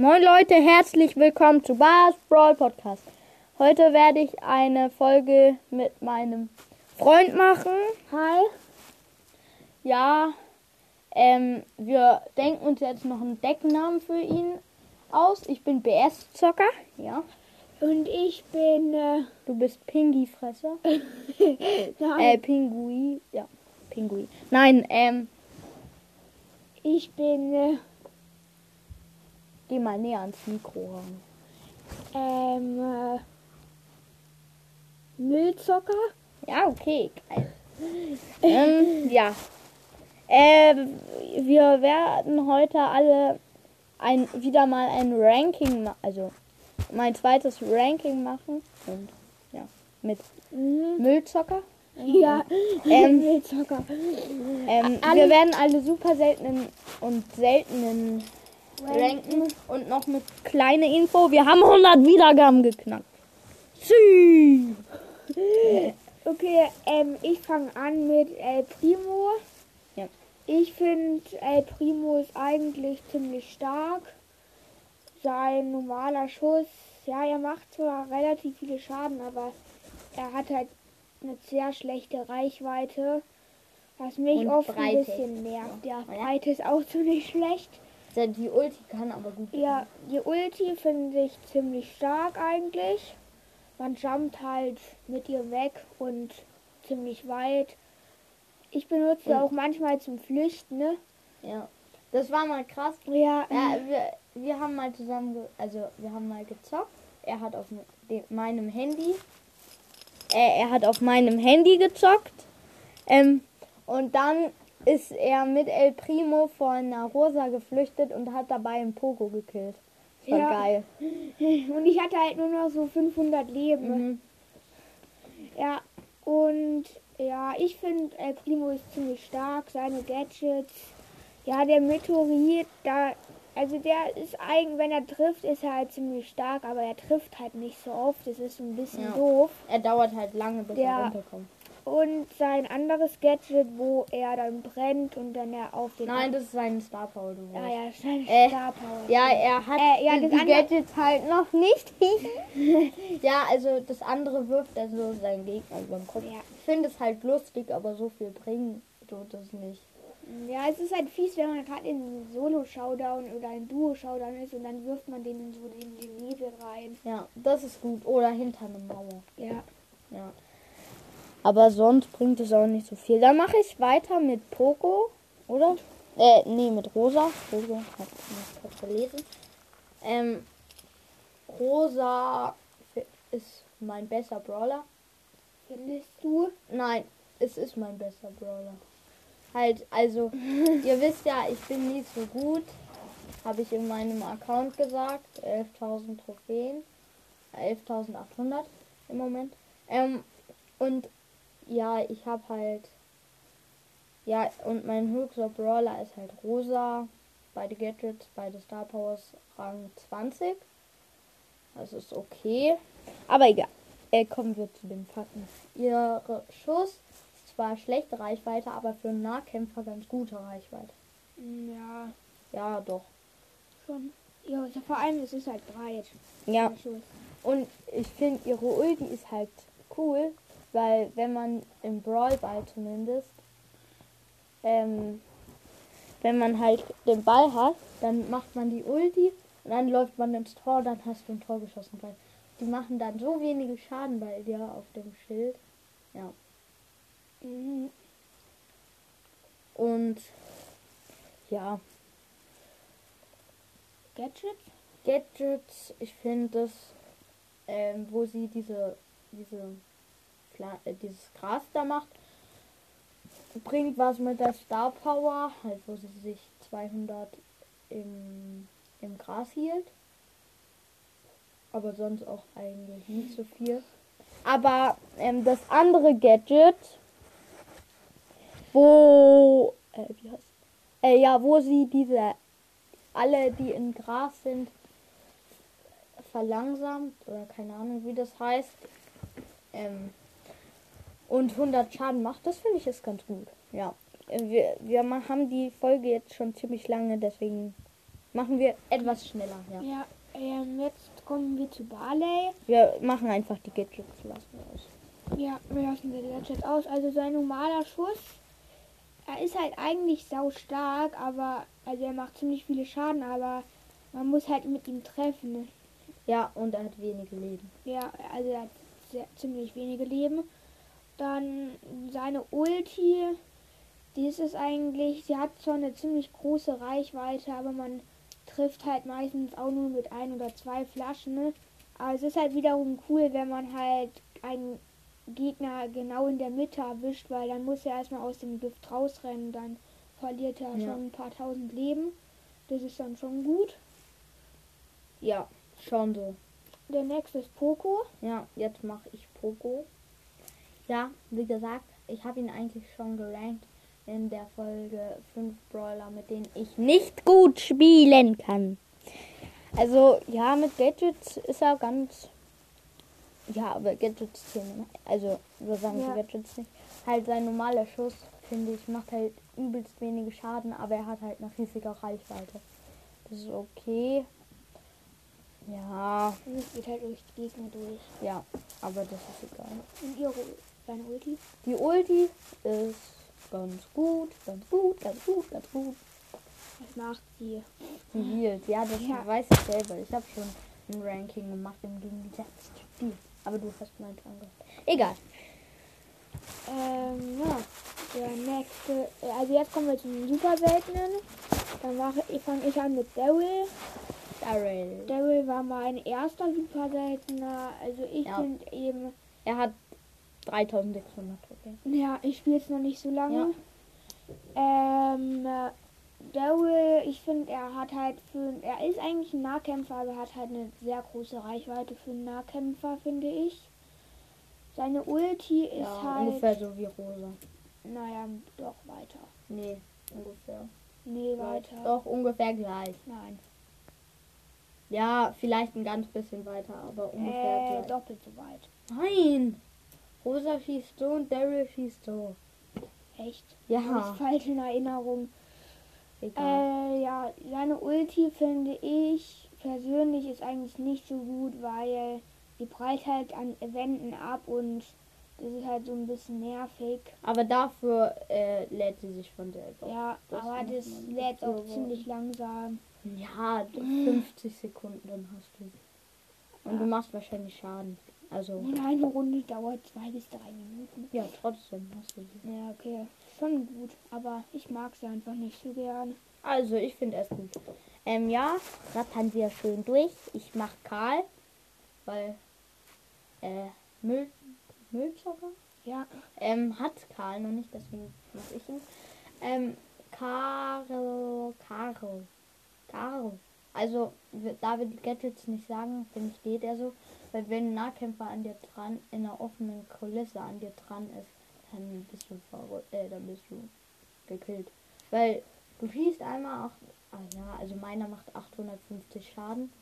Moin Leute, herzlich willkommen zu Bars Brawl Podcast. Heute werde ich eine Folge mit meinem Freund machen. Hi. Ja, ähm, wir denken uns jetzt noch einen Decknamen für ihn aus. Ich bin BS-Zocker. Ja. Und ich bin. Äh, Du bist Pingi-Fresser. Äh, Pingui. Ja, Pingui. Nein, ähm, ich bin. Äh, geh mal näher ans Mikro ran. ähm. Äh, Müllzocker. Ja, okay, geil. ähm, ja. Äh, wir werden heute alle ein, wieder mal ein Ranking, also mein zweites Ranking machen. Und ja, mit Mhm. Müllzocker. Ja, Ähm, Müllzocker. Ähm, wir werden alle super seltenen und seltenen ranken. Und noch eine kleine Info. Wir haben 100 Wiedergaben geknackt. Sie. Okay, ähm, ich fange an mit El Primo. Ja. Ich finde, El Primo ist eigentlich ziemlich stark. Sein normaler Schuss, ja, er macht zwar relativ viele Schaden, aber er hat halt eine sehr schlechte Reichweite, was mich Und oft Breite. ein bisschen nervt. Ja. Breite ist auch ziemlich schlecht. Die Ulti kann aber gut. Ja, die Ulti finde ich ziemlich stark eigentlich. Man jumpt halt mit ihr weg und ziemlich weit. Ich benutze Und- auch manchmal zum Flüchten, ne? Ja. Das war mal krass. Ja, Ja, wir, wir haben mal zusammen, also wir haben mal gezockt. Er hat auf dem, meinem Handy, äh, er hat auf meinem Handy gezockt. Ähm, und dann ist er mit El Primo vor einer Rosa geflüchtet und hat dabei einen Pogo gekillt. Das war Ja. geil. und ich hatte halt nur noch so 500 Leben. Mhm. Ja, und ja, ich finde El Primo ist ziemlich stark, seine Gadgets. Ja, der Meteorit, da, also der ist eigentlich, wenn er trifft, ist er halt ziemlich stark, aber er trifft halt nicht so oft. Das ist ein bisschen Ja. doof. Er dauert halt lange, bis er Ja. runterkommt. Und sein anderes Gadget, wo er dann brennt und dann er auf den. Nein, das ist sein Star Power. Du Ja, weißt. ja, seine Äh, Star Power. Ja, er hat Äh, ja, das die andere- Gadgets halt noch nicht. ja, also das andere wirft er so seinen Gegner über den Kopf. Ja. Ich finde es halt lustig, aber so viel bringen tut es nicht. Ja, es ist halt fies, wenn man gerade in einem Solo-Showdown oder einem Duo-Showdown ist und dann wirft man den in so den, den Nebel rein. Ja, das ist gut. Oder hinter einer Mauer. Ja. Ja. Aber sonst bringt es auch nicht so viel. Dann mache ich weiter mit Poco, oder? Äh, nee, mit Rosa. Rosa hat ich kurz verlesen. Ähm, Rosa ist mein bester Brawler. Findest du? Nein, es ist mein bester Brawler. Halt, also, ihr wisst ja, ich bin nicht so gut. Habe ich in meinem Account gesagt. 11.000 Trophäen. 11.800 im Moment. Ähm, und ja, ich habe halt. Ja, und mein höchster Brawler ist halt Rosa. Beide Gadgets, beide Star Powers Rang 20. Das ist okay. Aber egal. Äh, kommen wir zu den Fakten. Ihre Schuss ist zwar schlechte Reichweite, aber für einen Nahkämpfer ganz gute Reichweite. Ja, Ja, doch. schon. Ja, vor allem es ist halt breit. Ja. Und ich finde, ihre Ulti ist halt cool, weil wenn man im Brawl Ball zumindest, ähm, wenn man halt den Ball hat, dann macht man die Ulti und dann läuft man ins Tor, dann hast du ein Tor geschossen. Weil die machen dann so wenige Schaden bei dir auf dem Schild. Ja. Mhm. Und ja, Gadgets? Gadgets, ich finde das, ähm, wo sie diese, diese, äh, dieses Gras da macht, bringt was mit der Star Power, halt wo sie sich 200 im, im Gras hielt. Aber sonst auch eigentlich nicht so viel. Aber ähm, das andere Gadget, wo, äh, wie heißt, äh, ja, wo sie diese alle, die in Gras sind, verlangsamt oder keine Ahnung, wie das heißt. Ähm, und 100 Schaden macht, das finde ich ist ganz gut. Ja, wir, wir haben die Folge jetzt schon ziemlich lange, deswegen Machen wir etwas schneller, ja. Ja, ähm, jetzt kommen wir zu Barley. Wir machen einfach die Gadgets lassen wir aus. Ja, wir lassen den Gadget aus. Also sein normaler Schuss, er ist halt eigentlich sau stark, aber also er macht ziemlich viele Schaden, aber man muss halt mit ihm treffen. ne? Ja, und er hat wenige Leben. Ja, also er hat sehr, ziemlich wenige Leben. Dann seine Ulti, die ist es eigentlich, sie hat zwar eine ziemlich große Reichweite, aber man trifft halt meistens auch nur mit ein oder zwei Flaschen. Ne? Aber es ist halt wiederum cool, wenn man halt einen Gegner genau in der Mitte erwischt, weil dann muss er erstmal aus dem Gift rausrennen, dann verliert er Ja. schon ein paar tausend Leben. Das ist dann schon gut. Ja, schon so. Der nächste ist Poco. Ja, jetzt mache ich Poco. Ja, wie gesagt, ich habe ihn eigentlich schon gerankt in der Folge 5 Brawler, mit denen ich nicht gut spielen kann. Also, ja, mit Gadgets ist er ganz. Ja, aber Gadgets zählen. Also, wir sagen Ja. Gadgets nicht. Halt sein normaler Schuss, finde ich, macht halt übelst wenige Schaden, aber er hat halt eine riesige Reichweite. Das ist okay. Ja, Und es geht halt durch die Gegner durch. ja, aber das ist egal. Und ihre, seine Ulti. Die Ulti ist ganz gut, ganz gut, ganz gut, ganz gut. Was macht sie? Sie hielt. Ja, das Ja. weiß ich selber. Ich habe schon ein Ranking gemacht im Gegensatz zu dir. Aber du hast meins angehört. Egal. Ähm, ja. Der nächste. äh, Also jetzt kommen wir zum super seltenen. Dann mache ich, fange ich an mit Daryl. Daryl. Daryl war mein erster super seltener. Also ich Ja. finde eben. Er hat 3600 Trophäen. Ja, ich spiele es noch nicht so lange. Ähm, äh, Daryl, ich finde, er hat halt für. Er ist eigentlich ein Nahkämpfer, aber hat halt eine sehr große Reichweite für einen Nahkämpfer, finde ich. Seine Ulti ist Ja, halt. ungefähr so wie Rosa. Naja, doch weiter. Nee, ungefähr. Nee, weiter. Doch, ungefähr gleich. Nein. Ja, vielleicht ein ganz bisschen weiter, aber ungefähr Äh, gleich. doppelt so weit. Nein! Rosa schießt so und Daryl schießt so. Echt? Ja, Hab ich falsch in Erinnerung. Äh, ja, seine Ulti finde ich persönlich ist eigentlich nicht so gut, weil die prallt halt an Wänden ab und das ist halt so ein bisschen nervig. Aber dafür äh, lädt sie sich von selber. Ja, das aber das lädt auch ziemlich langsam. Ja, 50 Sekunden, dann hast du. Und du machst wahrscheinlich Schaden. Also, Und eine Runde dauert zwei bis drei Minuten. ja, trotzdem hast du sie. Ja, okay. Schon gut, aber ich mag sie einfach nicht so gern. Also, ich finde es gut. Ähm, ja, rattern wir schön durch. Ich mach Karl, weil, äh, Müll, Müllzocker? Ja, Ähm, hat Karl noch nicht, deswegen mach ich ihn. Ähm, Karl, Karl, Karl. Also, da wir die Gadgets nicht sagen, finde ich, geht er so. Weil wenn ein Nahkämpfer an dir dran, in einer offenen Kulisse an dir dran ist, dann bist du verrückt, äh, dann bist du gekillt. Weil du schießt einmal, acht, ah ja, also meiner macht 850 Schaden,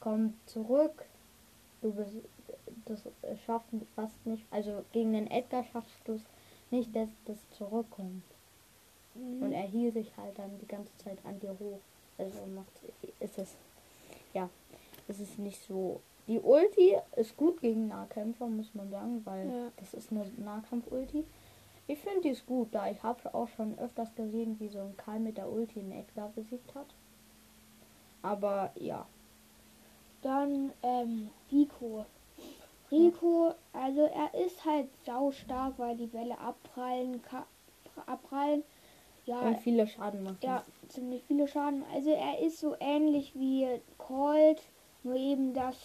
kommt zurück, du bist, das schafft fast nicht, also gegen den Edgar schaffst du es nicht, dass das zurückkommt. Und er hielt sich halt dann die ganze Zeit an dir hoch. Also macht, ist es, ja, ist es nicht so. Die Ulti ist gut gegen Nahkämpfer, muss man sagen, weil Ja. das ist eine Nahkampf-Ulti. Ich finde die ist gut, da ich habe auch schon öfters gesehen, wie so ein Karl mit der Ulti einen Edgar besiegt hat. Aber ja, Dann ähm, Rico. Rico, also er ist halt sau stark, weil die Bälle abprallen, abprallen. Ja, und viele Schaden machen. ja, ziemlich viele Schaden. Also er ist so ähnlich wie Colt, nur eben dass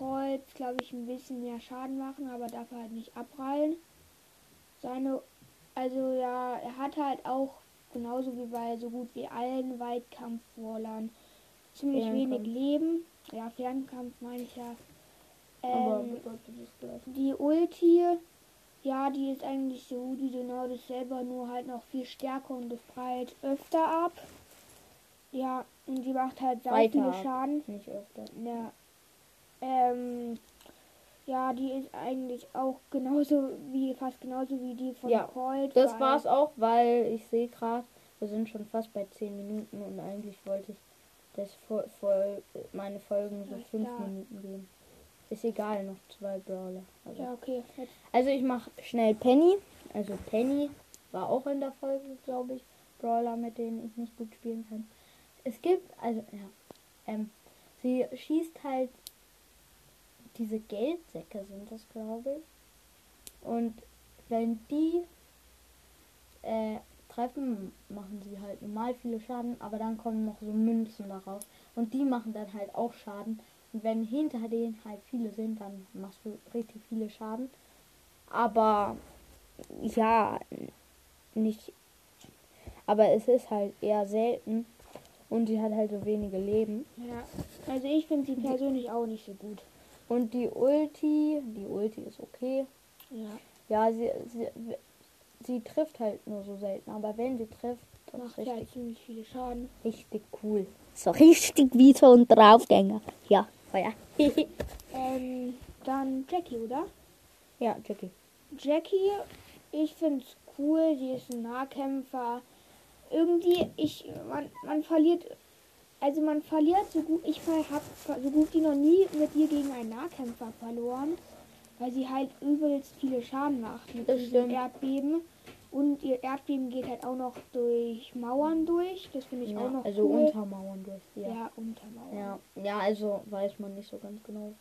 Colt, glaube ich, ein bisschen mehr Schaden machen, aber dafür halt nicht abprallen. Seine, also ja, er hat halt auch genauso wie bei so gut wie allen Weitkampf-Wallern ziemlich Fernkampf. wenig Leben. Ja, Fernkampf meine ich ja. Ähm, die Ulti, ja, die ist eigentlich so gut wie genau dasselbe, nur halt noch viel stärker und das prallt öfter ab. Ja, und die macht halt sau Weiter viele. Schaden. Nicht öfter. Ja. Ähm, ja, die ist eigentlich auch genauso wie, fast genauso wie die von Ja, Colt. Das war's auch, weil ich sehe gerade, wir sind schon fast bei 10 Minuten und eigentlich wollte ich dass voll, voll meine Folgen so Alles fünf klar. Minuten gehen. Ist egal, noch zwei Brawler. Also, Ja, okay. Also ich mache schnell Penny. Also Penny war auch in der Folge, glaube ich, Brawler, mit denen ich nicht gut spielen kann. Es gibt, also ja, ähm, sie schießt halt diese Geldsäcke sind das, glaube ich. Und wenn die äh, treffen, machen sie halt normal viele Schaden, aber dann kommen noch so Münzen darauf. Und die machen dann halt auch Schaden. Und wenn hinter denen halt viele sind, dann machst du richtig viele Schaden. Aber ja, nicht. Aber es ist halt eher selten. Und sie hat halt so wenige Leben. ja. Also ich finde sie persönlich auch nicht so gut. Und die Ulti, die Ulti ist okay. Ja. Ja, sie, sie, sie trifft halt nur so selten. Aber wenn sie trifft, das Macht ja richtig, halt ziemlich viele Schaden. richtig cool. So richtig wie so ein Draufgänger. Ja, Feuer. Ähm, dann Jackie, oder? ja, Jackie. Jackie, ich finde es cool, die ist ein Nahkämpfer. Irgendwie, ich, man, man verliert, also man verliert so gut, ich habe so gut wie noch nie mit ihr gegen einen Nahkämpfer verloren, weil sie halt übelst viele Schaden macht mit Das diesem stimmt. Erdbeben. Und ihr Erdbeben geht halt auch noch durch Mauern durch. Das finde ich Ja, auch noch also cool. unter Mauern durch. Ja. ja, unter Mauern. ja. Ja, also weiß man nicht so ganz genau.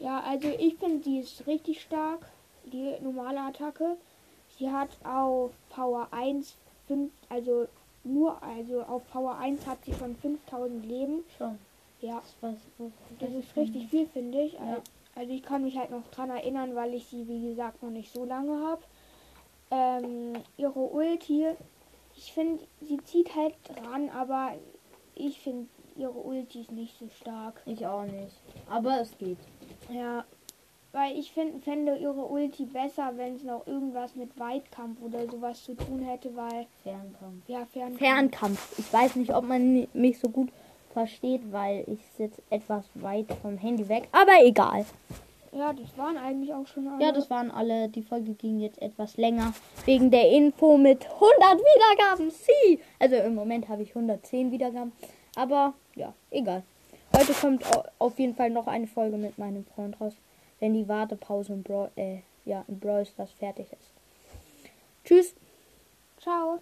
Ja, also ich finde, die ist richtig stark, die normale Attacke. Sie hat auf Power 1 fünf, also nur, also auf Power 1 hat sie schon 5000 Leben. Schon. Ja, Was, was, das ist richtig viel, finde ich. Ja. Also ich kann mich halt noch dran erinnern, weil ich sie, wie gesagt, noch nicht so lange habe. Ähm, ihre Ulti, ich finde, sie zieht halt dran, aber ich finde ihre Ulti ist nicht so stark. Ich auch nicht. Aber es geht. Ja, weil ich find, fände ihre Ulti besser, wenn es noch irgendwas mit Weitkampf oder sowas zu tun hätte, weil, Fernkampf. ja, Fernkampf. Fernkampf. Ich weiß nicht, ob man mich so gut versteht, weil ich sitze etwas weit vom Handy weg. Aber egal. Ja, das waren eigentlich auch schon alle. Ja, das waren alle. Die Folge ging jetzt etwas länger wegen der Info mit 100 Wiedergaben. Sie. Also im Moment habe ich 110 Wiedergaben. Aber ja, egal. Heute kommt au- auf jeden Fall noch eine Folge mit meinem Freund raus, wenn die Wartepause in Brawl, äh, ja, in Brawl Stars fertig ist. Tschüss. Ciao.